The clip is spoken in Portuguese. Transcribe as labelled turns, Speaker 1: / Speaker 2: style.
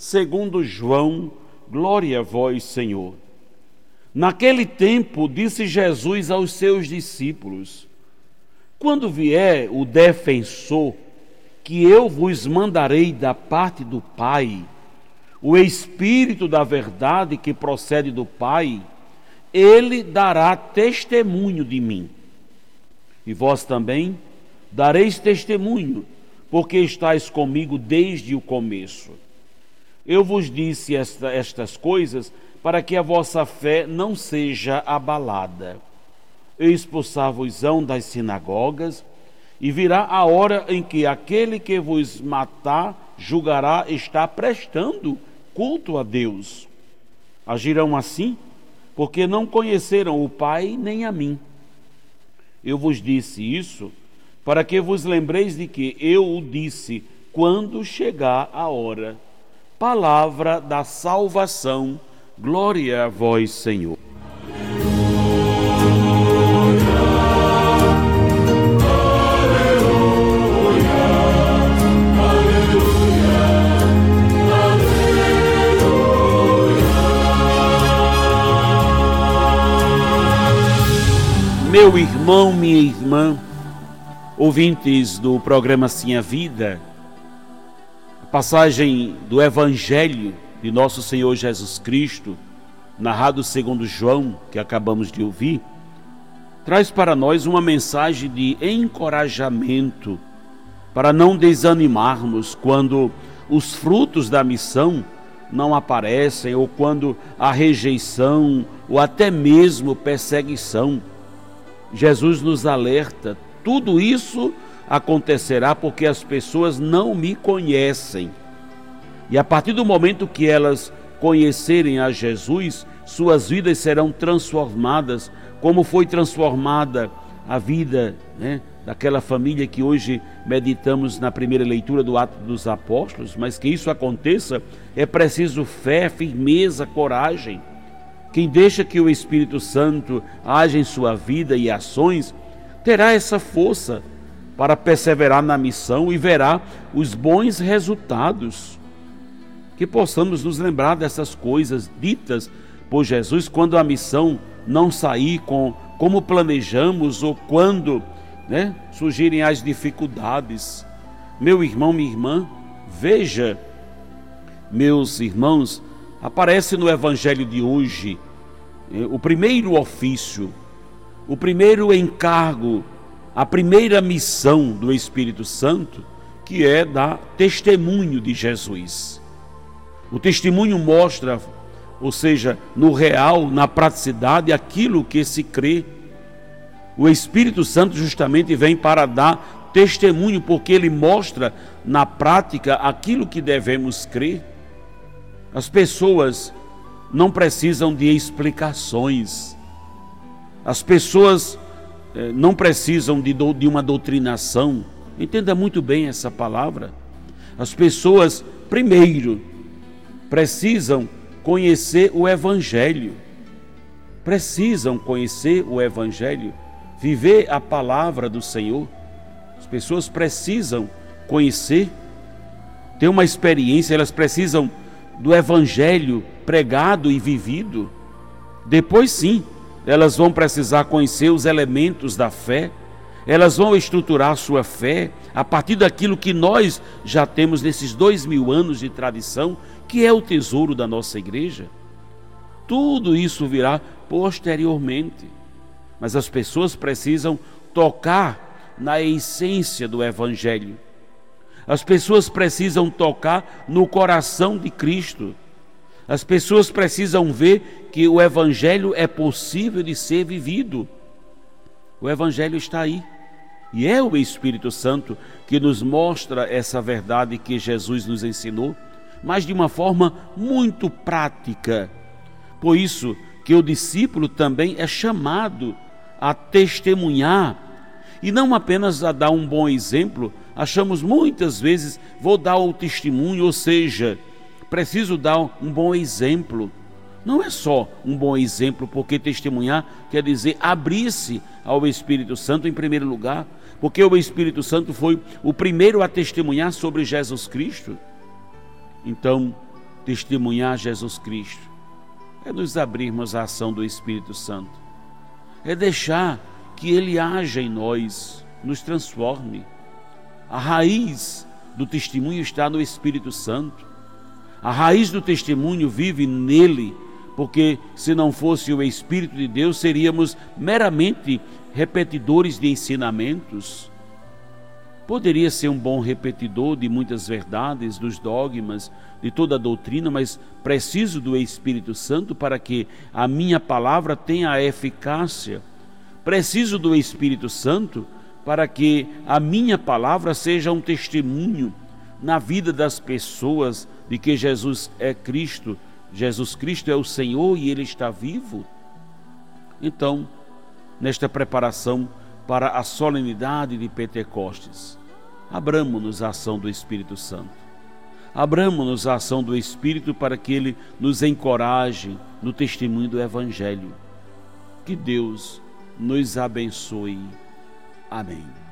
Speaker 1: segundo João, glória a vós, Senhor. Naquele tempo, disse Jesus aos seus discípulos: Quando vier o defensor, que eu vos mandarei da parte do Pai, o Espírito da verdade que procede do Pai, ele dará testemunho de mim. E vós também dareis testemunho, porque estáis comigo desde o começo. Eu vos disse esta, estas coisas para que a vossa fé não seja abalada. Expulsar-vos-ão das sinagogas, e virá a hora em que aquele que vos matar julgará estar prestando culto a Deus. Agirão assim? porque não conheceram o Pai nem a mim. Eu vos disse isso para que vos lembreis de que eu o disse quando chegar a hora. Palavra da salvação, glória a vós, Senhor. Meu irmão, minha irmã, ouvintes do programa Sim a Vida, passagem do Evangelho de nosso Senhor Jesus Cristo, narrado segundo João, que acabamos de ouvir, traz para nós uma mensagem de encorajamento para não desanimarmos quando os frutos da missão não aparecem ou quando a rejeição ou até mesmo perseguição. Jesus nos alerta: tudo isso acontecerá porque as pessoas não me conhecem. E a partir do momento que elas conhecerem a Jesus, suas vidas serão transformadas, como foi transformada a vida né, daquela família que hoje meditamos na primeira leitura do Ato dos Apóstolos. Mas que isso aconteça é preciso fé, firmeza, coragem. Quem deixa que o Espírito Santo age em sua vida e ações, terá essa força para perseverar na missão e verá os bons resultados. Que possamos nos lembrar dessas coisas ditas por Jesus quando a missão não sair com como planejamos ou quando né, surgirem as dificuldades. Meu irmão, minha irmã, veja, meus irmãos, aparece no Evangelho de hoje eh, o primeiro ofício, o primeiro encargo, a primeira missão do Espírito Santo, que é dar testemunho de Jesus. O testemunho mostra, ou seja, no real, na praticidade, aquilo que se crê. O Espírito Santo justamente vem para dar testemunho, porque ele mostra na prática aquilo que devemos crer. As pessoas não precisam de explicações. As pessoas não precisam de, de uma doutrinação. Entenda muito bem essa palavra. As pessoas, primeiro, precisam conhecer o Evangelho. Precisam conhecer o Evangelho, viver a palavra do Senhor. As pessoas precisam conhecer, ter uma experiência, elas precisam do Evangelho pregado e vivido. Depois, sim, elas vão precisar conhecer os elementos da fé, elas vão estruturar sua fé a partir daquilo que nós já temos nesses dois mil anos de tradição, que é o tesouro da nossa igreja. Tudo isso virá posteriormente, mas as pessoas precisam tocar na essência do Evangelho as pessoas precisam tocar no coração de Cristo. As pessoas precisam ver que o Evangelho é possível de ser vivido. O Evangelho está aí. E é o Espírito Santo que nos mostra essa verdade que Jesus nos ensinou. mas de uma forma muito prática. Por isso que o discípulo também é chamado a testemunhar e não apenas a dar um bom exemplo, achamos muitas vezes, vou dar o testemunho, ou seja, preciso dar um bom exemplo. Não é só um bom exemplo, porque testemunhar quer dizer abrir-se ao Espírito Santo em primeiro lugar, porque o Espírito Santo foi o primeiro a testemunhar sobre Jesus Cristo. Então, testemunhar Jesus Cristo é nos abrirmos à ação do Espírito Santo, é deixar que Ele haja em nós, nos transforme. A raiz do testemunho está no Espírito Santo. A raiz do testemunho vive nele, porque se não fosse o Espírito de Deus, seríamos meramente repetidores de ensinamentos. Poderia ser um bom repetidor de muitas verdades, dos dogmas, de toda a doutrina, mas preciso do Espírito Santo para que a minha palavra tenha a eficácia. Preciso do Espírito Santo para que a minha palavra seja um testemunho na vida das pessoas de que Jesus é Cristo, Jesus Cristo é o Senhor e Ele está vivo. Então, nesta preparação para a solenidade de Pentecostes, abramos-nos à ação do Espírito Santo. Abramos-nos à ação do Espírito para que Ele nos encoraje no testemunho do Evangelho. Que Deus nos abençoe. Amém.